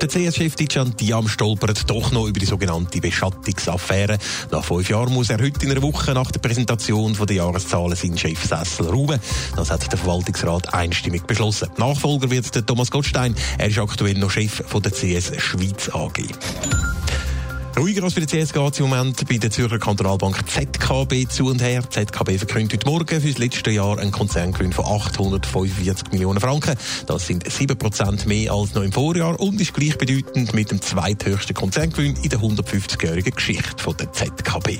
Der CS-Chef Dijan Diam stolpert doch noch über die sogenannte Beschattungsaffäre. Nach fünf Jahren muss er heute in einer Woche nach der Präsentation der Jahreszahlen seinen Chefsessel räumen. Das hat der Verwaltungsrat einstimmig beschlossen. Nachfolger wird der Thomas Gottstein. Er ist aktuell noch Chef der CS Schweiz AG. Ruhiger als bei der CS geht im Moment bei der Zürcher Kantonalbank ZKB zu und her. ZKB verkündet heute Morgen für das letzte Jahr einen Konzerngewinn von 845 Millionen Franken. Das sind 7 Prozent mehr als noch im Vorjahr und ist gleichbedeutend mit dem zweithöchsten Konzerngewinn in der 150-jährigen Geschichte der ZKB.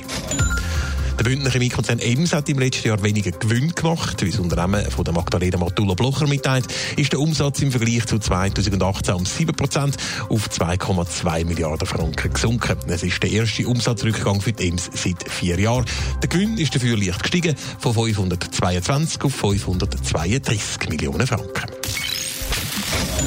Der Bündner Chemiekonzern EMS hat im letzten Jahr weniger Gewinn gemacht. Wie das Unternehmen von der Magdalena Matula Blocher mitteilt, ist der Umsatz im Vergleich zu 2018 um 7% auf 2,2 Milliarden Franken gesunken. Es ist der erste Umsatzrückgang für die EMS seit vier Jahren. Der Gewinn ist dafür leicht gestiegen, von 522 auf 532 Millionen Franken.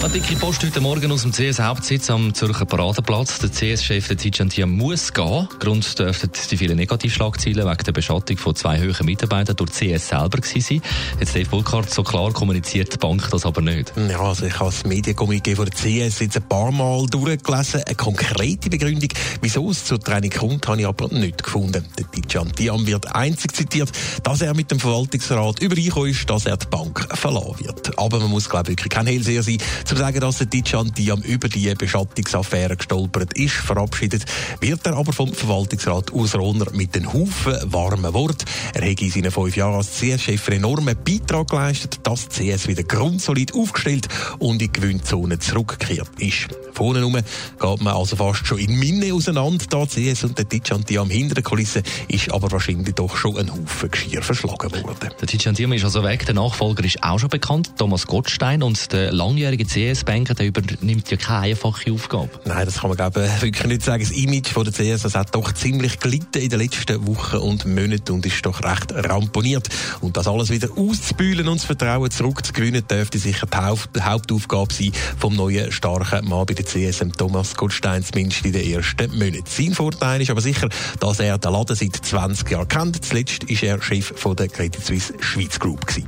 Eine dicke Post heute Morgen aus dem CS-Hauptsitz am Zürcher Paradeplatz. Der CS-Chef Tijan Tia muss gehen. Grund dürften die vielen Negativschlagzeilen wegen der Beschattung von zwei höheren Mitarbeitern durch CS selber gewesen sein. Jetzt Dave Burkhardt, so klar kommuniziert die Bank das aber nicht. Ja, also ich habe das Medienkommuniqué von der CS jetzt ein paar Mal durchgelesen. Eine konkrete Begründung, wieso es zur Training kommt, habe ich aber nicht gefunden. Der Tijan Tiam wird einzig zitiert, dass er mit dem Verwaltungsrat übereingekommen ist, dass er die Bank verlassen wird. Aber man muss, glaube ich, wirklich kein Hellseher sein, zu sagen, dass der Dijan Diam über die Beschattungsaffäre gestolpert ist, verabschiedet, wird er aber vom Verwaltungsrat Urs Rohner mit den Haufen warmen Wort. Er hat in seinen fünf Jahren als CS-Chef einen enormen Beitrag geleistet, dass die CS wieder grundsolid aufgestellt und in die Gewinnzone zurückgekehrt ist. Vorne geht man also fast schon in Minne auseinander, da CS und der Dijan Diam hinter der Kulisse ist aber wahrscheinlich doch schon ein Haufen Geschirr verschlagen worden. Der Dijan Diam ist also weg, der Nachfolger ist auch schon bekannt, Thomas Gottstein und der langjährige CS-Banker, der übernimmt ja keine einfache Aufgabe. Nein, das kann man glaube ich wirklich nicht sagen. Das Image von der CS das hat doch ziemlich gelitten in den letzten Wochen und Monaten und ist doch recht ramponiert. Und das alles wieder auszubühlen und das Vertrauen zurückzugewinnen, dürfte sicher die Hauptaufgabe sein vom neuen starken Mann bei der CS, Thomas Goldstein, zumindest in den ersten Monaten. Sein Vorteil ist aber sicher, dass er den Laden seit 20 Jahren kennt. Zuletzt war er Chef von der Credit Suisse Schweiz Group. Gewesen.